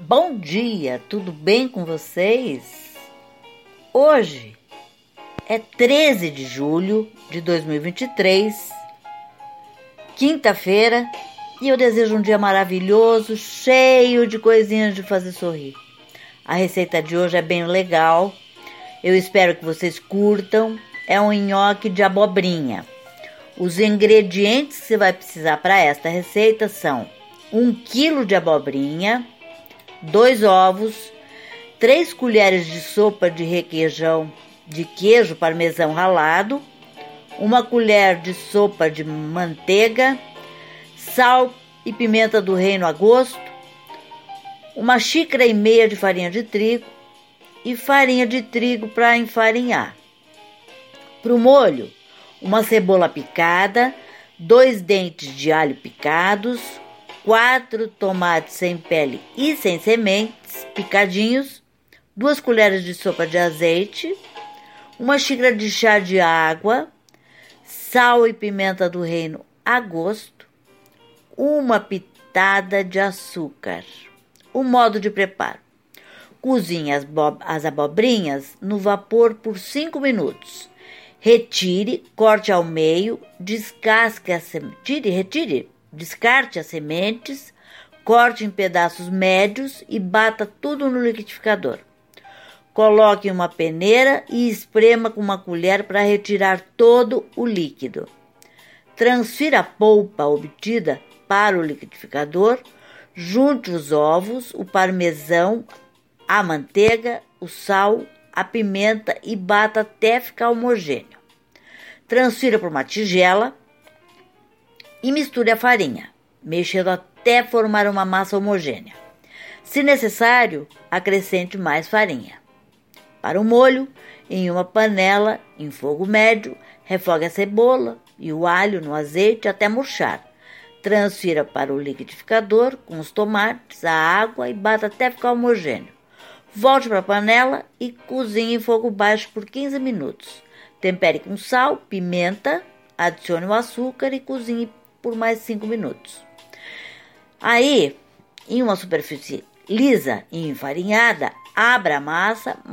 Bom dia, tudo bem com vocês? Hoje é 13 de julho de 2023, quinta-feira, e eu desejo um dia maravilhoso, cheio de coisinhas de fazer sorrir. A receita de hoje é bem legal, eu espero que vocês curtam. É um nhoque de abobrinha. Os ingredientes que você vai precisar para esta receita são 1 kg de abobrinha, 2 ovos, 3 colheres de sopa de requeijão de queijo parmesão ralado, uma colher de sopa de manteiga, sal e pimenta do reino a gosto, uma xícara e meia de farinha de trigo e farinha de trigo para enfarinhar. Para o molho, uma cebola picada, dois dentes de alho picados, quatro tomates sem pele e sem sementes picadinhos, duas colheres de sopa de azeite, uma xícara de chá de água, sal e pimenta do reino a gosto, uma pitada de açúcar. O modo de preparo: cozinhe as, as abobrinhas no vapor por 5 minutos. Retire, corte ao meio, descasque as tire, retire, descarte as sementes, corte em pedaços médios e bata tudo no liquidificador. Coloque em uma peneira e esprema com uma colher para retirar todo o líquido. Transfira a polpa obtida para o liquidificador, junte os ovos, o parmesão, a manteiga, o sal, a pimenta e bata até ficar homogêneo. Transfira para uma tigela e misture a farinha, mexendo até formar uma massa homogênea. Se necessário, acrescente mais farinha. Para o molho, em uma panela em fogo médio, refogue a cebola e o alho no azeite até murchar. Transfira para o liquidificador com os tomates, a água e bata até ficar homogêneo. Volte para a panela e cozinhe em fogo baixo por 15 minutos. Tempere com sal, pimenta, adicione o açúcar e cozinhe por mais 5 minutos. Aí, em uma superfície lisa e enfarinhada, abra a massa,